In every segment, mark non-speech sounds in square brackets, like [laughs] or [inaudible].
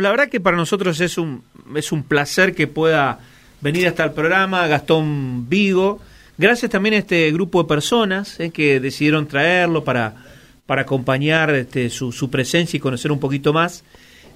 La verdad que para nosotros es un, es un placer que pueda venir hasta el programa Gastón Vigo. Gracias también a este grupo de personas eh, que decidieron traerlo para, para acompañar este, su, su, presencia y conocer un poquito más.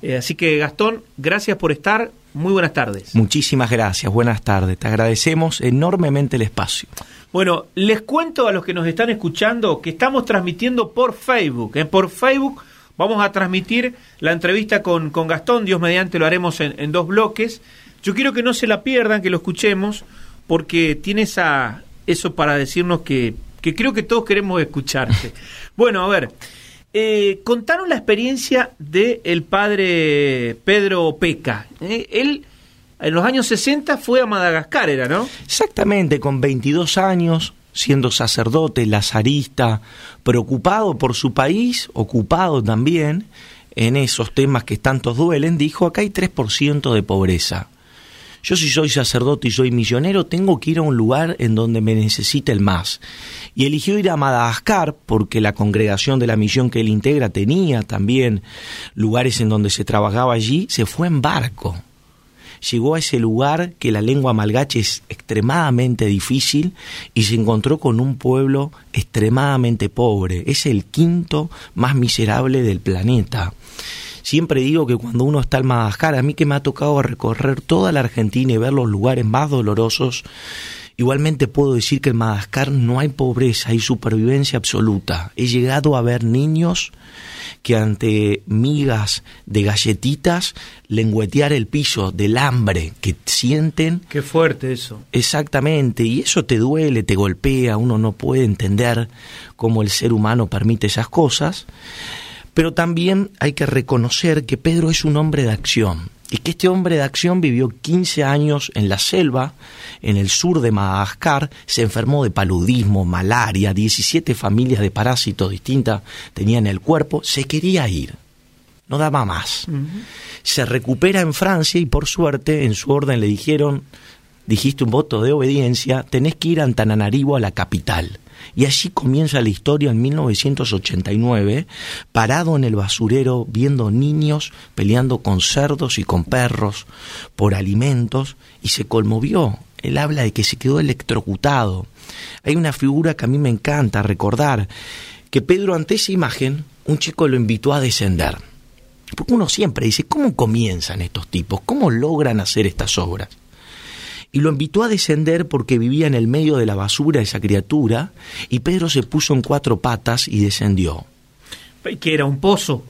Eh, así que Gastón, gracias por estar. Muy buenas tardes. Muchísimas gracias, buenas tardes. Te agradecemos enormemente el espacio. Bueno, les cuento a los que nos están escuchando que estamos transmitiendo por Facebook. ¿eh? Por Facebook Vamos a transmitir la entrevista con, con Gastón, Dios mediante lo haremos en, dos bloques. Yo quiero que no se la pierdan, que lo escuchemos, porque tiene esa, eso para decirnos que, que creo que todos queremos escucharte. [laughs] bueno, a ver, eh, contaron la experiencia del el padre Pedro Peca. Eh, él en los años 60 fue a Madagascar, ¿era, no? Exactamente, con 22 años, siendo sacerdote, lazarista, preocupado por su país, ocupado también en esos temas que tantos duelen, dijo, acá hay 3% de pobreza. Yo si soy sacerdote y soy misionero, tengo que ir a un lugar en donde me necesite el más. Y eligió ir a Madagascar porque la congregación de la misión que él integra tenía también lugares en donde se trabajaba allí, se fue en barco llegó a ese lugar que la lengua malgache es extremadamente difícil y se encontró con un pueblo extremadamente pobre. Es el quinto más miserable del planeta. Siempre digo que cuando uno está en Madagascar, a mí que me ha tocado recorrer toda la Argentina y ver los lugares más dolorosos, Igualmente puedo decir que en Madagascar no hay pobreza, hay supervivencia absoluta. He llegado a ver niños que ante migas de galletitas lengüetear el piso del hambre que sienten. Qué fuerte eso. Exactamente, y eso te duele, te golpea, uno no puede entender cómo el ser humano permite esas cosas. Pero también hay que reconocer que Pedro es un hombre de acción y que este hombre de acción vivió 15 años en la selva, en el sur de Madagascar, se enfermó de paludismo, malaria, 17 familias de parásitos distintas tenían el cuerpo, se quería ir, no daba más. Se recupera en Francia y por suerte en su orden le dijeron, dijiste un voto de obediencia, tenés que ir a Antananarivo a la capital. Y allí comienza la historia en 1989, parado en el basurero viendo niños peleando con cerdos y con perros por alimentos y se conmovió. Él habla de que se quedó electrocutado. Hay una figura que a mí me encanta recordar, que Pedro ante esa imagen, un chico lo invitó a descender. Porque uno siempre dice, ¿cómo comienzan estos tipos? ¿Cómo logran hacer estas obras? Y lo invitó a descender porque vivía en el medio de la basura esa criatura, y Pedro se puso en cuatro patas y descendió. ¿Que era un pozo?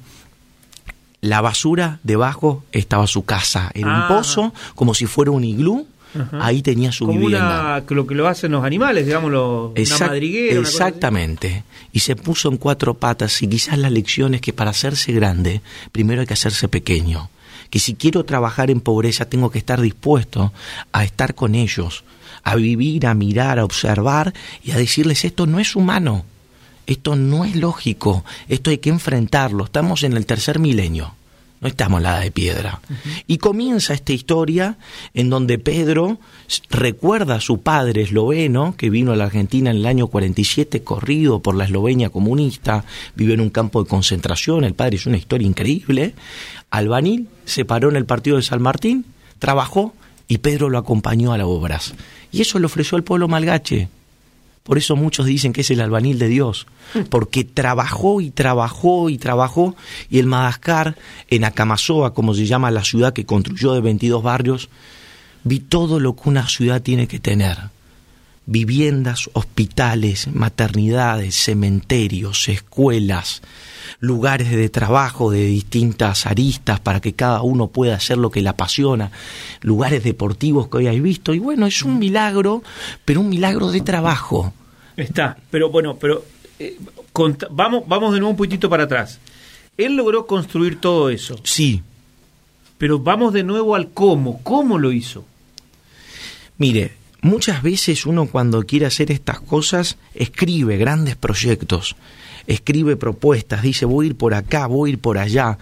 La basura debajo estaba su casa, era un ah. pozo como si fuera un iglú, ahí tenía su como vivienda. Una, lo que lo hacen los animales, una madriguera. Exactamente. y se puso en cuatro patas y quizás la lección es que para hacerse grande, primero hay que hacerse pequeño que si quiero trabajar en pobreza tengo que estar dispuesto a estar con ellos, a vivir, a mirar, a observar y a decirles esto no es humano, esto no es lógico, esto hay que enfrentarlo, estamos en el tercer milenio. No estamos en la de piedra. Y comienza esta historia en donde Pedro recuerda a su padre esloveno, que vino a la Argentina en el año 47, corrido por la Eslovenia comunista, vive en un campo de concentración, el padre es una historia increíble, albanil, se paró en el partido de San Martín, trabajó y Pedro lo acompañó a las obras. Y eso le ofreció al pueblo malgache. Por eso muchos dicen que es el albanil de Dios, porque trabajó y trabajó y trabajó, y el Madagascar, en Acamazoa, como se llama la ciudad que construyó de 22 barrios, vi todo lo que una ciudad tiene que tener. Viviendas, hospitales, maternidades, cementerios, escuelas, lugares de trabajo de distintas aristas para que cada uno pueda hacer lo que le apasiona, lugares deportivos que hoy hay visto. Y bueno, es un milagro, pero un milagro de trabajo. Está, pero bueno, pero eh, vamos, vamos de nuevo un poquitito para atrás. Él logró construir todo eso. Sí. Pero vamos de nuevo al cómo. ¿Cómo lo hizo? Mire, Muchas veces uno cuando quiere hacer estas cosas escribe grandes proyectos, escribe propuestas, dice voy a ir por acá, voy a ir por allá,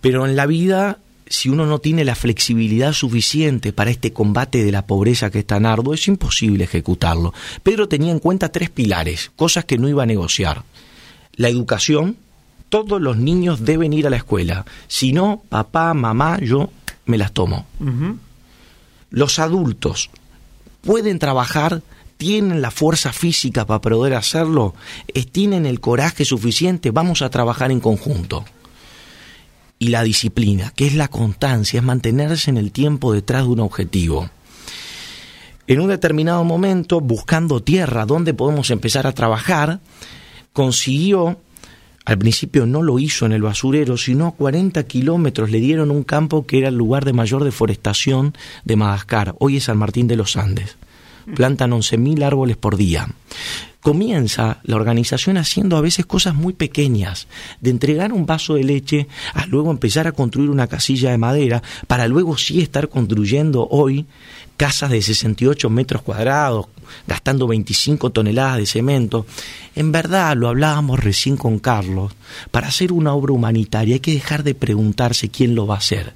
pero en la vida si uno no tiene la flexibilidad suficiente para este combate de la pobreza que es tan arduo, es imposible ejecutarlo. Pedro tenía en cuenta tres pilares, cosas que no iba a negociar. La educación, Todos los niños deben ir a la escuela. Si no, papá, mamá, yo me las tomo. Los adultos pueden trabajar, tienen la fuerza física para poder hacerlo, tienen el coraje suficiente, vamos a trabajar en conjunto. Y la disciplina, que es la constancia, es mantenerse en el tiempo detrás de un objetivo. En un determinado momento, buscando tierra donde podemos empezar a trabajar, consiguió al principio no lo hizo en el basurero, sino a 40 kilómetros le dieron un campo que era el lugar de mayor deforestación de Madagascar. Hoy es San Martín de los Andes. Plantan 11.000 árboles por día. Comienza la organización haciendo a veces cosas muy pequeñas, de entregar un vaso de leche a luego empezar a construir una casilla de madera, para luego sí estar construyendo hoy casas de 68 metros cuadrados, gastando 25 toneladas de cemento. En verdad, lo hablábamos recién con Carlos, para hacer una obra humanitaria hay que dejar de preguntarse quién lo va a hacer.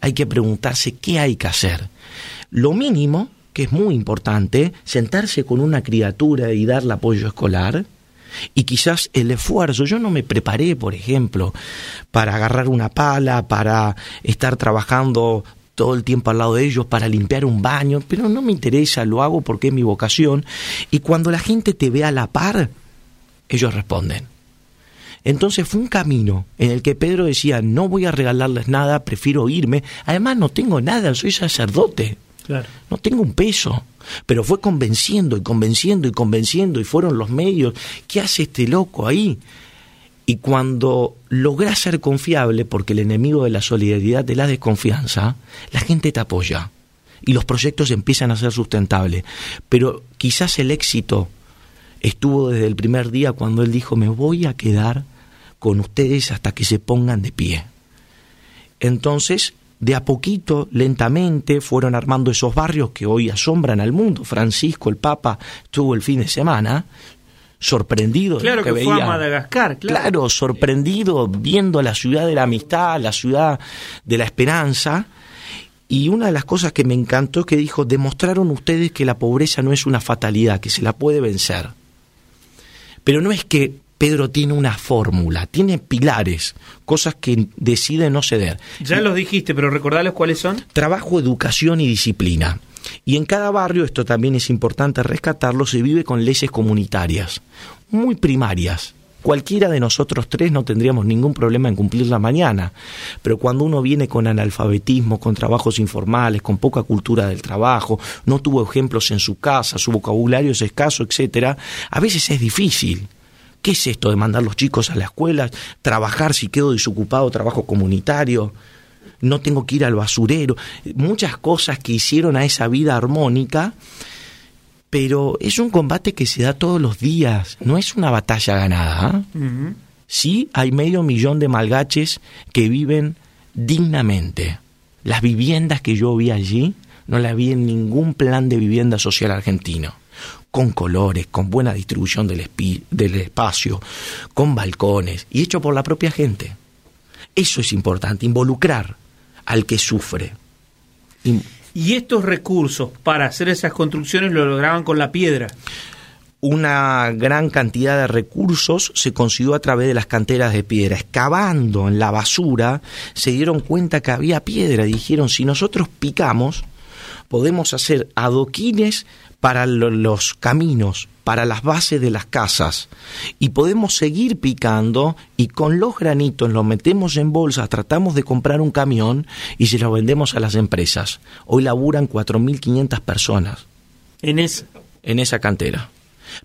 Hay que preguntarse qué hay que hacer. Lo mínimo, que es muy importante, sentarse con una criatura y darle apoyo escolar, y quizás el esfuerzo. Yo no me preparé, por ejemplo, para agarrar una pala, para estar trabajando todo el tiempo al lado de ellos para limpiar un baño, pero no me interesa, lo hago porque es mi vocación. Y cuando la gente te ve a la par, ellos responden. Entonces fue un camino en el que Pedro decía, no voy a regalarles nada, prefiero irme. Además no tengo nada, soy sacerdote. No tengo un peso. Pero fue convenciendo y convenciendo y convenciendo y fueron los medios. ¿Qué hace este loco ahí? Y cuando logras ser confiable, porque el enemigo de la solidaridad es la desconfianza, la gente te apoya y los proyectos empiezan a ser sustentables. Pero quizás el éxito estuvo desde el primer día cuando él dijo, me voy a quedar con ustedes hasta que se pongan de pie. Entonces, de a poquito, lentamente, fueron armando esos barrios que hoy asombran al mundo. Francisco, el Papa, estuvo el fin de semana, sorprendido claro que, veía. Fue a Madagascar, claro. sorprendido viendo la ciudad de la amistad, la ciudad de la esperanza. Y una de las cosas que me encantó es que dijo, demostraron ustedes que la pobreza no es una fatalidad, que se la puede vencer. Pero no es que Pedro tiene una fórmula, tiene pilares, cosas que decide no ceder. Ya los dijiste, pero recordales cuáles son. Trabajo, educación y disciplina. Y en cada barrio, esto también es importante rescatarlo, se vive con leyes comunitarias, muy primarias. Cualquiera de nosotros tres no tendríamos ningún problema en cumplirla mañana, pero cuando uno viene con analfabetismo, con trabajos informales, con poca cultura del trabajo, no tuvo ejemplos en su casa, su vocabulario es escaso, etcétera, a veces es difícil. ¿Qué es esto de mandar los chicos a la escuela, trabajar si quedo desocupado, trabajo comunitario? No tengo que ir al basurero, muchas cosas que hicieron a esa vida armónica, pero es un combate que se da todos los días, no es una batalla ganada. ¿ah? Sí hay medio millón de malgaches que viven dignamente. Las viviendas que yo vi allí no las vi en ningún plan de vivienda social argentino con colores, con buena distribución del, del, espacio, con balcones y hecho por la propia gente. Eso es importante, involucrar al que sufre. Y, estos recursos para hacer esas construcciones lo lograban con la piedra una gran cantidad de recursos se consiguió a través de las canteras de piedra. Excavando en la basura, se dieron cuenta que había piedra y dijeron, si nosotros picamos, podemos hacer adoquines para los caminos, para las bases de las casas. Y podemos seguir picando y con los granitos los metemos en bolsas, tratamos de comprar un camión y se lo vendemos a las empresas. Hoy laburan 4.500 personas. En esa. En esa cantera.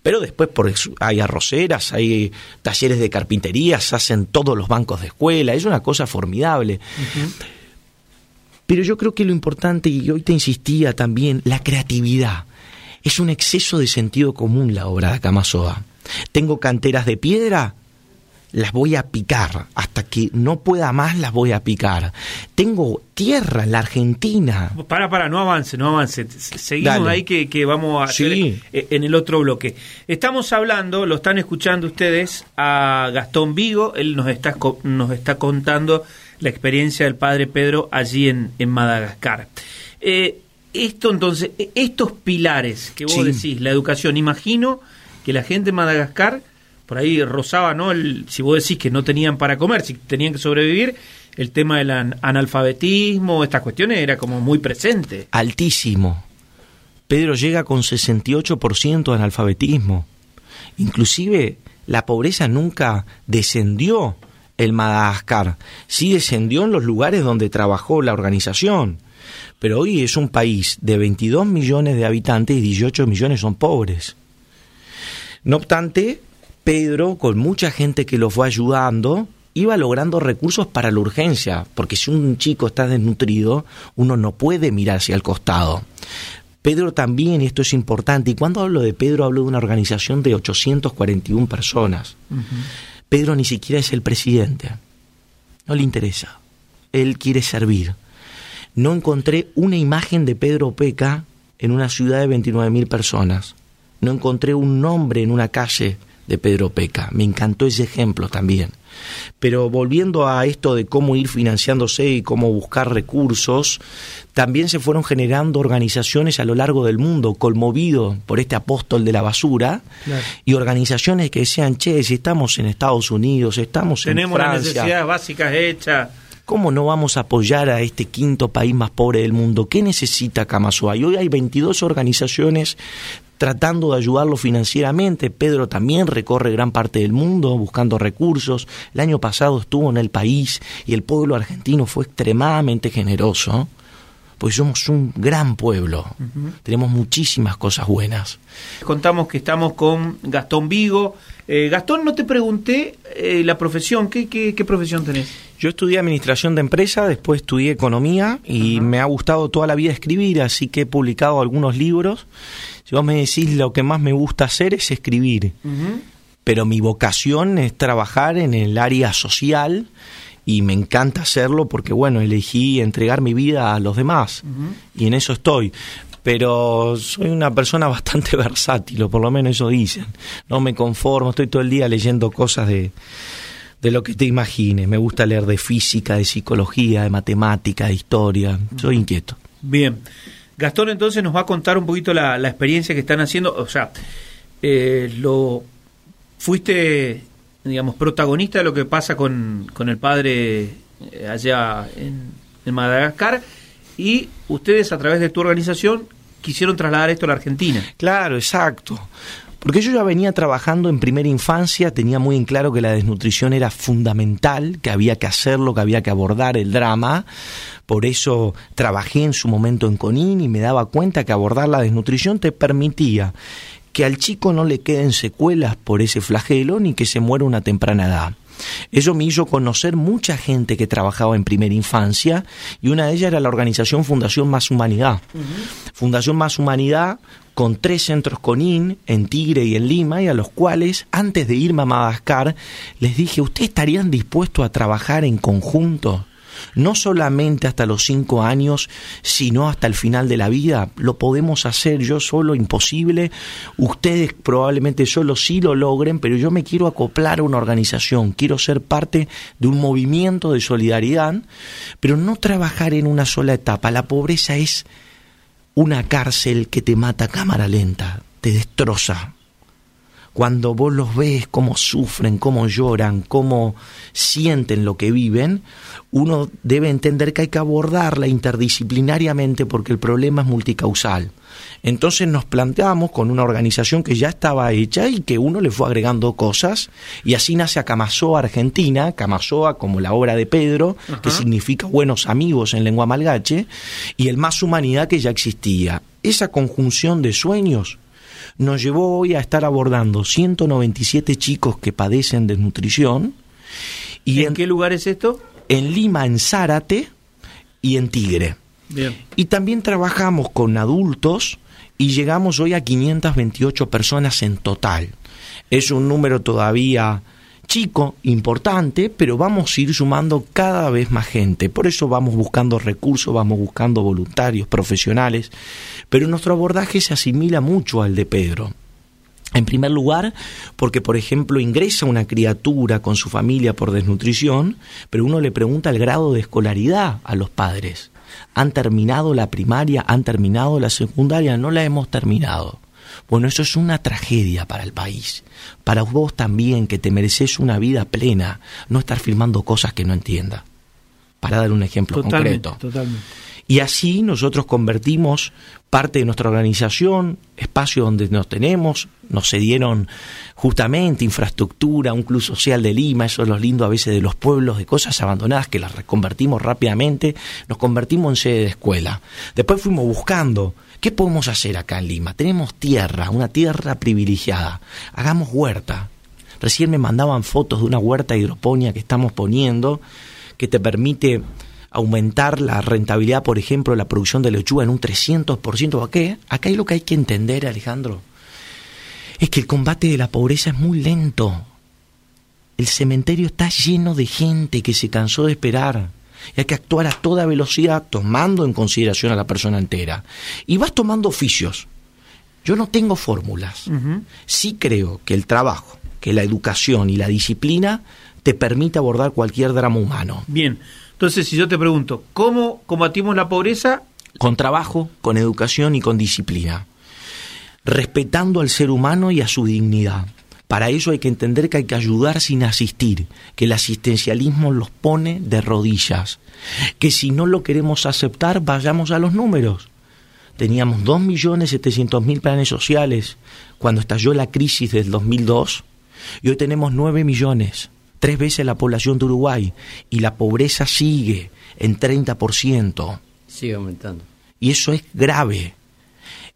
Pero después por hay arroceras, hay talleres de carpintería, se hacen todos los bancos de escuela, es una cosa formidable. Pero yo creo que lo importante, y hoy te insistía también, la creatividad. Es un exceso de sentido común la obra de Akamasoa. Tengo canteras de piedra, las voy a picar. Hasta que no pueda más, las voy a picar. Tengo tierra en la Argentina. Para, para, no avance, no avance. Seguimos ahí que, que, vamos a hacer e, en el otro bloque. Estamos hablando, lo están escuchando ustedes, a Gastón Vigo. Él nos está, nos está contando la experiencia del padre Pedro allí en, en Madagascar. Eh, esto entonces, e, estos pilares que vos decís, la educación, imagino que la gente de Madagascar por ahí rozaba, ¿no? El, si vos decís que no tenían para comer, si tenían que sobrevivir, el tema del analfabetismo, estas cuestiones era como muy presente. Altísimo. Pedro llega con 68% de analfabetismo. Inclusive la pobreza nunca descendió en Madagascar, sí descendió en los lugares donde trabajó la organización. Pero hoy es un país de 22 millones de habitantes y 18 millones son pobres. No obstante, Pedro, con mucha gente que lo fue ayudando, iba logrando recursos para la urgencia, porque si un chico está desnutrido, uno no puede mirar hacia el costado. Pedro también, y esto es importante, y cuando hablo de Pedro hablo de una organización de 841 personas. Pedro ni siquiera es el presidente, no le interesa, él quiere servir. No encontré una imagen de Pedro Peca en una ciudad de 29.000 personas, no encontré un nombre en una calle de Pedro Peca. Me encantó ese ejemplo también. Pero volviendo a esto de cómo ir financiándose y cómo buscar recursos, también se fueron generando organizaciones a lo largo del mundo, conmovido por este apóstol de la basura, y organizaciones que decían, che, si estamos en Estados Unidos, estamos en Francia... Tenemos las necesidades básicas hechas... ¿Cómo no vamos a apoyar a este quinto país más pobre del mundo? ¿Qué necesita Kamasua? Y hoy hay 22 organizaciones tratando de ayudarlo financieramente. Pedro también recorre gran parte del mundo buscando recursos. El año pasado estuvo en el país y el pueblo argentino fue extremadamente generoso. Pues somos un gran pueblo, tenemos muchísimas cosas buenas. Contamos que estamos con Gastón Vigo. Eh, Gastón, no te pregunté eh, la profesión, ¿Qué, ¿Qué, profesión tenés? Yo estudié administración de empresa, después estudié economía y me ha gustado toda la vida escribir, así que he publicado algunos libros. Si vos me decís lo que más me gusta hacer es escribir, pero mi vocación es trabajar en el área social y me encanta hacerlo porque, bueno, elegí entregar mi vida a los demás y en eso estoy. Pero soy una persona [laughs] bastante versátil, o por lo menos eso dicen. No me conformo, estoy todo el día leyendo cosas de, de lo que te imagines. Me gusta leer de física, de psicología, de matemática, de historia. Soy inquieto. Bien. Gastón entonces nos va a contar un poquito la, experiencia que están haciendo, o sea, eh, lo fuiste, digamos, protagonista de lo que pasa con, con el padre eh, allá en, en, Madagascar y ustedes a través de tu organización quisieron trasladar esto a la Argentina. Claro, exacto. Porque yo ya venía trabajando en primera infancia, tenía muy en claro que la desnutrición era fundamental, que había que hacerlo, que había que abordar el drama. Por eso trabajé en su momento en Conin y me daba cuenta que abordar la desnutrición te permitía que al chico no le queden secuelas por ese flagelo ni que se muera una temprana edad. Eso me hizo conocer mucha gente que trabajaba en primera infancia y una de ellas era la organización Fundación Más Humanidad. Fundación Más Humanidad con tres centros CONIN en Tigre y en Lima y a los cuales antes de irme a Madagascar les dije, ¿ustedes estarían dispuestos a trabajar en conjunto? No solamente hasta los cinco años, sino hasta el final de la vida. Lo podemos hacer yo solo, imposible. Ustedes probablemente solo sí lo logren, pero yo me quiero acoplar a una organización, quiero ser parte de un movimiento de solidaridad, pero no trabajar en una sola etapa. La pobreza es una cárcel que te mata a cámara lenta, te destroza, cuando vos los ves, cómo sufren, cómo lloran, cómo sienten lo que viven, uno debe entender que hay que abordarla interdisciplinariamente porque el problema es multicausal. Entonces nos planteamos con una organización que ya estaba hecha y que uno le fue agregando cosas y así nace a Camasoa Argentina, Camasoa como la obra de Pedro, que significa buenos amigos en lengua malgache, y el más humanidad que ya existía. Esa conjunción de sueños nos llevó hoy a estar abordando 197 chicos que padecen desnutrición. Y ¿En, qué lugar es esto? En Lima, en Zárate y en Tigre. Y también trabajamos con adultos y llegamos hoy a 528 personas en total. Es un número todavía chico, importante, pero vamos a ir sumando cada vez más gente. Por eso vamos buscando recursos, vamos buscando voluntarios, profesionales, pero nuestro abordaje se asimila mucho al de Pedro. En primer lugar, porque por ejemplo ingresa una criatura con su familia por desnutrición, pero uno le pregunta el grado de escolaridad a los padres. ¿Han terminado la primaria? ¿Han terminado la secundaria? No la hemos terminado. Bueno, eso es una tragedia para el país. Para vos también, que te mereces una vida plena, no estar filmando cosas que no entiendas. Para dar un ejemplo concreto. Totalmente. Y así nosotros convertimos parte de nuestra organización, espacio donde nos tenemos, nos cedieron justamente infraestructura, un club social de Lima, eso es lo lindo a veces de los pueblos, de cosas abandonadas que las reconvertimos rápidamente, nos convertimos en sede de escuela. Después fuimos buscando, ¿qué podemos hacer acá en Lima? Tenemos tierra, una tierra privilegiada, hagamos huerta. Recién me mandaban fotos de una huerta hidroponía que estamos poniendo, que te permite aumentar la rentabilidad, por ejemplo, de la producción de lechuga en un 300%. ¿A qué? Acá hay lo que hay que entender, Alejandro. Es que el combate de la pobreza es muy lento. El cementerio está lleno de gente que se cansó de esperar. Y hay que actuar a toda velocidad tomando en consideración a la persona entera. Y vas tomando oficios. Yo no tengo fórmulas. Sí creo que el trabajo, que la educación y la disciplina te permite abordar cualquier drama humano. Bien. Entonces, si yo te pregunto, ¿cómo combatimos la pobreza? Con trabajo, con educación y con disciplina. Respetando al ser humano y a su dignidad. Para eso hay que entender que hay que ayudar sin asistir, que el asistencialismo los pone de rodillas, que si no lo queremos aceptar, vayamos a los números. Teníamos 2.700.000 planes sociales cuando estalló la crisis del 2002 y hoy tenemos 9 millones tres veces la población de Uruguay y la pobreza sigue en 30%. Sigue aumentando. Y eso es grave.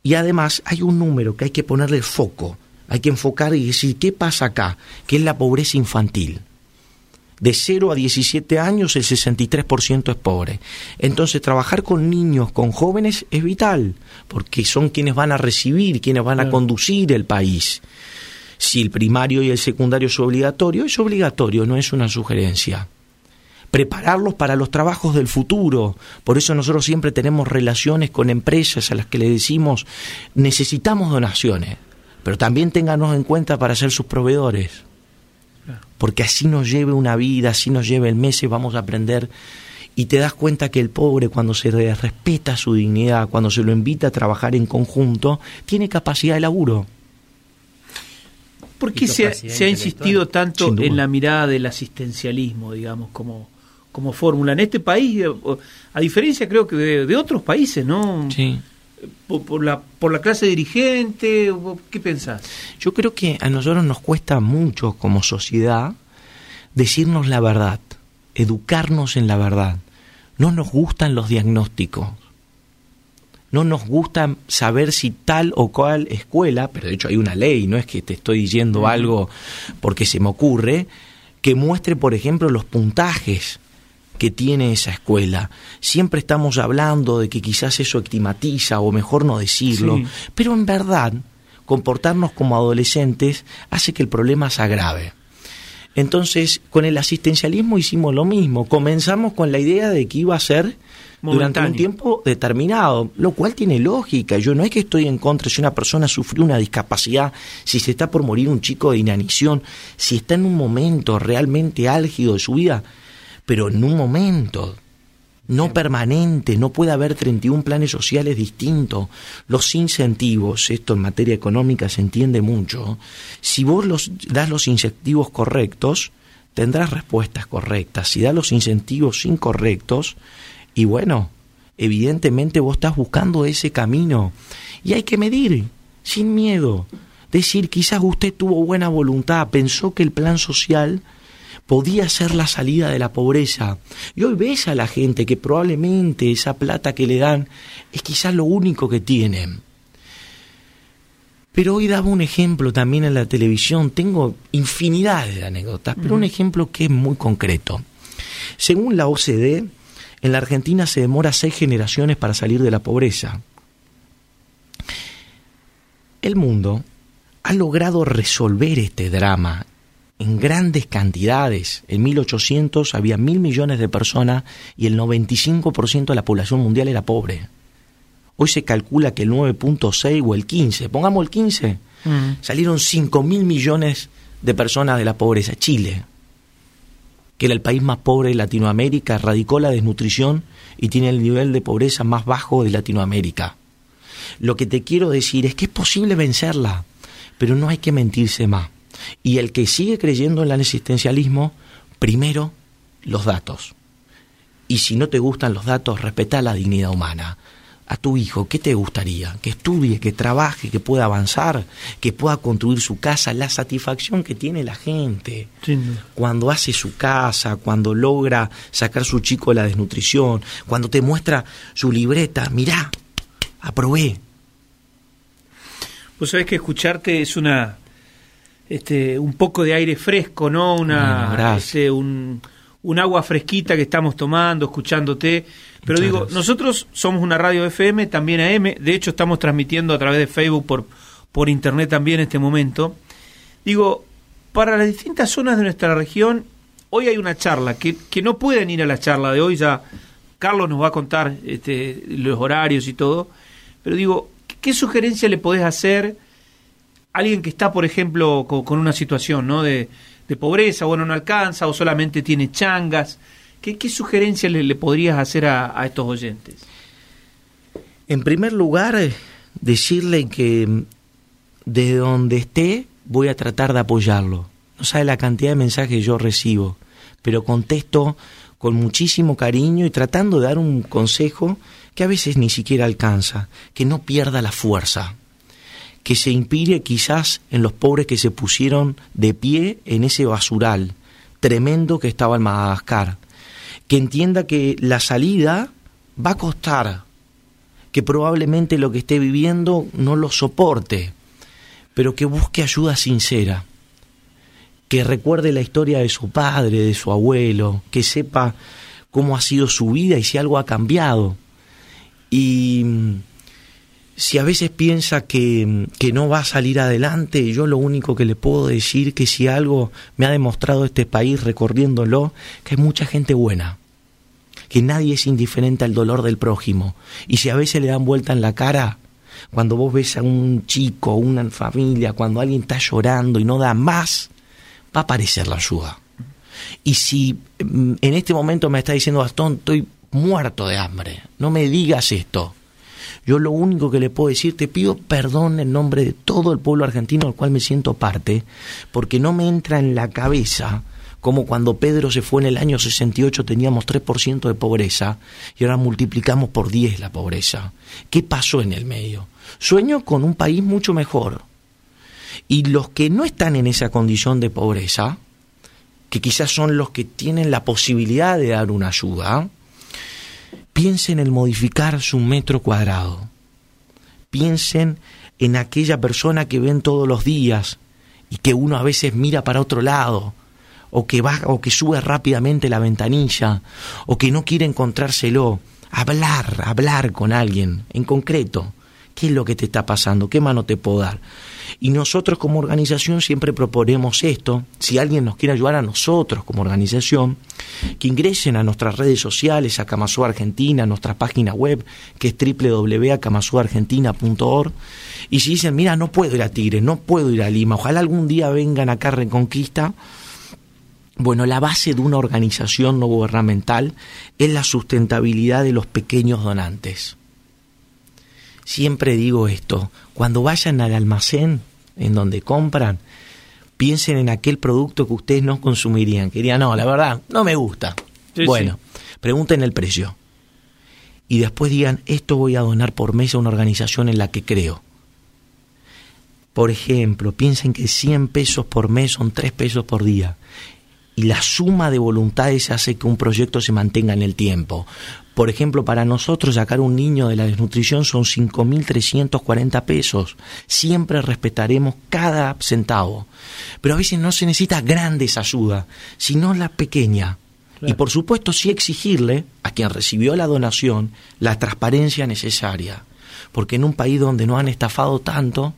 Y además hay un número que hay que ponerle foco, hay que enfocar y decir, ¿qué pasa acá? Que es la pobreza infantil. De 0 a 17 años el 63% es pobre. Entonces trabajar con niños, con jóvenes es vital, porque son quienes van a recibir, quienes van a conducir el país. Si el primario y el secundario es obligatorio, es obligatorio, no es una sugerencia. Prepararlos para los trabajos del futuro. Por eso nosotros siempre tenemos relaciones con empresas a las que le decimos necesitamos donaciones, pero también ténganos en cuenta para ser sus proveedores. Porque así nos lleve una vida, así nos lleve el mes y vamos a aprender y te das cuenta que el pobre cuando se respeta su dignidad, cuando se lo invita a trabajar en conjunto, tiene capacidad de laburo. ¿Por qué se ha, insistido tanto en la mirada del asistencialismo, digamos, como, como fórmula? En este país, a diferencia creo que de, otros países, ¿no? Sí. Por, la, por la clase dirigente, ¿qué pensás? Yo creo que a nosotros nos cuesta mucho como sociedad decirnos la verdad, educarnos en la verdad. No nos gustan los diagnósticos no nos gusta saber si tal o cual escuela, pero de hecho hay una ley, no es que te estoy diciendo algo porque se me ocurre, que muestre, por ejemplo, los puntajes que tiene esa escuela. Siempre estamos hablando de que quizás eso estigmatiza o mejor no decirlo, pero en verdad comportarnos como adolescentes hace que el problema se agrave. Entonces, con el asistencialismo hicimos lo mismo. Comenzamos con la idea de que iba a ser durante un tiempo determinado, lo cual tiene lógica. Yo no es que estoy en contra si una persona sufrió una discapacidad, si se está por morir un chico de inanición, si está en un momento realmente álgido de su vida, pero en un momento no permanente, no puede haber 31 planes sociales distintos. Los incentivos, esto en materia económica se entiende mucho, si vos los, das los incentivos correctos, tendrás respuestas correctas. Si das los incentivos incorrectos, y bueno, evidentemente vos estás buscando ese camino y hay que medir, sin miedo. Decir, quizás usted tuvo buena voluntad, pensó que el plan social podía ser la salida de la pobreza. Y hoy ves a la gente que probablemente esa plata que le dan es quizás lo único que tienen. Pero hoy daba un ejemplo también en la televisión, tengo infinidad de anécdotas, pero un ejemplo que es muy concreto. Según la OCDE, en la Argentina se demora seis generaciones para salir de la pobreza. El mundo ha logrado resolver este drama en grandes cantidades. En 1800 había mil millones de personas y el 95% de la población mundial era pobre. Hoy se calcula que el 9.6 o el 15, pongamos el 15, mm. salieron 5 mil millones de personas de la pobreza. Chile, que era el país más pobre de Latinoamérica, erradicó la desnutrición y tiene el nivel de pobreza más bajo de Latinoamérica. Lo que te quiero decir es que es posible vencerla, pero no hay que mentirse más. Y el que sigue creyendo en el existencialismo, primero los datos. Y si no te gustan los datos, respeta la dignidad humana a tu hijo, ¿qué te gustaría? Que estudie, que trabaje, que pueda avanzar, que pueda construir su casa, la satisfacción que tiene la gente cuando hace su casa, cuando logra sacar su chico de la desnutrición, cuando te muestra su libreta, mirá, aprobé. Vos sabés que escucharte es una este un poco de aire fresco, ¿no? Una este, un, un agua fresquita que estamos tomando, escuchándote. Pero digo, nosotros somos una radio FM, también AM, de hecho estamos transmitiendo a través de Facebook por, por internet también en este momento. Digo, para las distintas zonas de nuestra región, hoy hay una charla, que, que no pueden ir a la charla de hoy, ya Carlos nos va a contar este, los horarios y todo, pero digo, ¿qué sugerencia le podés hacer alguien que está, por ejemplo, con, una situación ¿no? de, de pobreza, o no alcanza, o solamente tiene changas? ¿Qué, sugerencias le, podrías hacer a, estos oyentes? En primer lugar, eh, decirle que mm, desde donde esté voy a tratar de apoyarlo. No sabe la cantidad de mensajes que yo recibo, pero contesto con muchísimo cariño y tratando de dar un consejo que a veces ni siquiera alcanza, que no pierda la fuerza, que se inspire quizás en los pobres que se pusieron de pie en ese basural tremendo que estaba en Madagascar, que entienda que la salida va a costar, que probablemente lo que esté viviendo no lo soporte, pero que busque ayuda sincera, que recuerde la historia de su padre, de su abuelo, que sepa cómo ha sido su vida y si algo ha cambiado. Y si a veces piensa que, que, no va a salir adelante, yo lo único que le puedo decir que si algo me ha demostrado este país recorriéndolo, que hay mucha gente buena, que nadie es indiferente al dolor del prójimo. Y si a veces le dan vuelta en la cara, cuando vos ves a un chico, una familia, cuando alguien está llorando y no da más, va a aparecer la ayuda. Y si mm, en este momento me está diciendo Gastón, estoy muerto de hambre, no me digas esto. Yo lo único que le puedo decir, te pido perdón en nombre de todo el pueblo argentino al cual me siento parte, porque no me entra en la cabeza como cuando Pedro se fue en el año 68 teníamos 3% de pobreza y ahora multiplicamos por 10 la pobreza. ¿Qué pasó en el medio? Sueño con un país mucho mejor. Y los que no están en esa condición de pobreza, que quizás son los que tienen la posibilidad de dar una ayuda, piensen en modificar su metro cuadrado. Piensen en aquella persona que ven todos los días y que uno a veces mira para otro lado o que baja o que sube rápidamente la ventanilla o que no quiere encontrárselo, hablar, hablar con alguien en concreto. ¿Qué es lo que te está pasando? ¿Qué mano te puedo dar? Y nosotros como organización siempre proponemos esto, si alguien nos quiere ayudar a nosotros como organización, que ingresen a nuestras redes sociales, a Camasú Argentina, a nuestra página web, que es www.camasuargentina.org, y si dicen, mira, no puedo ir a Tigre, no puedo ir a Lima, ojalá algún día vengan acá a Reconquista, bueno, la base de una organización no gubernamental es la sustentabilidad de los pequeños donantes. Siempre digo esto, cuando vayan al almacén en donde compran, piensen en aquel producto que ustedes no consumirían. Que dirían, no, la verdad, no me gusta. bueno, pregunten el precio. Y después digan, esto voy a donar por mes a una organización en la que creo. Por ejemplo, piensen que 100 pesos por mes son 3 pesos por día y la suma de voluntades hace que un proyecto se mantenga en el tiempo. Por ejemplo, para nosotros sacar un niño de la desnutrición son 5.340 pesos. Siempre respetaremos cada centavo. Pero a veces no se necesita grandes ayudas, sino la pequeña. Y por supuesto sí exigirle a quien recibió la donación la transparencia necesaria. Porque en un país donde no han estafado tanto,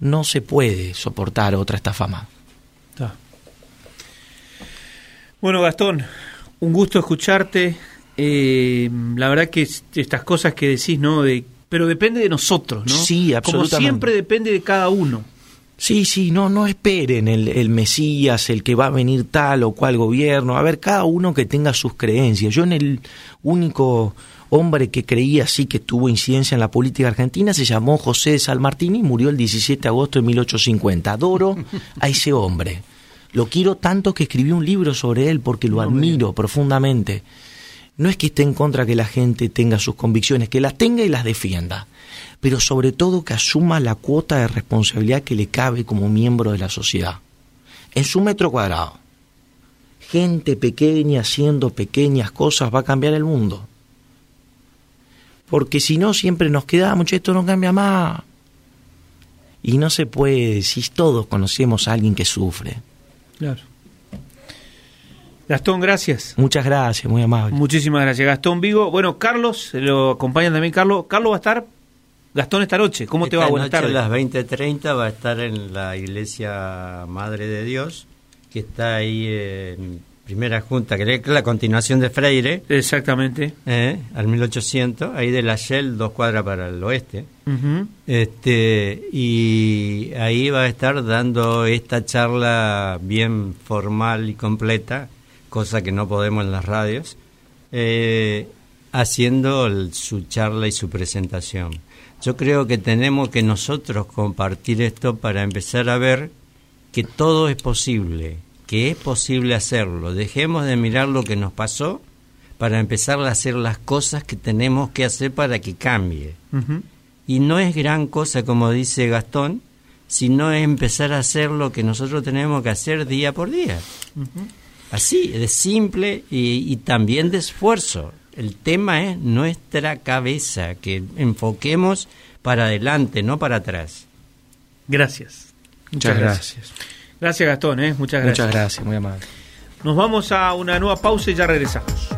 no se puede soportar otra estafa más. Bueno, Gastón, un gusto escucharte. Eh, la verdad que estas cosas que decís, ¿no? De, pero depende de nosotros, ¿no? Sí, absolutamente. Como siempre depende de cada uno. Sí, sí, no, no esperen el, el, Mesías, el que va a venir tal o cual gobierno. A ver, cada uno que tenga sus creencias. Yo en el único hombre que creía sí que tuvo incidencia en la política argentina se llamó José de San Martín y murió el 17 de agosto de 1850. Adoro a ese hombre. Lo quiero tanto que escribí un libro sobre él porque lo admiro profundamente. No es que esté en contra que la gente tenga sus convicciones, que las tenga y las defienda, pero sobre todo que asuma la cuota de responsabilidad que le cabe como miembro de la sociedad. En su metro cuadrado. Gente pequeña haciendo pequeñas cosas va a cambiar el mundo. Porque si no, siempre nos quedamos, esto no cambia más. Y no se puede, si todos conocemos a alguien que sufre. Claro. Gastón, gracias. Muchas gracias, muy amable. Muchísimas gracias. Gastón Vigo. Bueno, Carlos, lo acompañan también Carlos. Carlos va a estar, Gastón, esta noche. ¿Cómo te va? Buenas tardes. A las 20.30 va a estar en la Iglesia Madre de Dios, que está ahí en primera junta, que es la continuación de Freire. Exactamente. Eh, al 1800, ahí de la Shell, dos cuadras para el oeste. este Y ahí va a estar dando esta charla bien formal y completa cosa que no podemos en las radios, eh, haciendo su charla y su presentación. Yo creo que tenemos que nosotros compartir esto para empezar a ver que todo es posible, que es posible hacerlo. Dejemos de mirar lo que nos pasó para empezar a hacer las cosas que tenemos que hacer para que cambie. Y no es gran cosa, como dice Gastón, sino es empezar a hacer lo que nosotros tenemos que hacer día por día. Así, de simple y, también de esfuerzo. El tema es nuestra cabeza, que enfoquemos para adelante, no para atrás. Gracias. Muchas, gracias. Gracias. Gastón, ¿eh? muchas gracias. Muchas gracias, muy amable. Nos vamos a una nueva pausa y ya regresamos.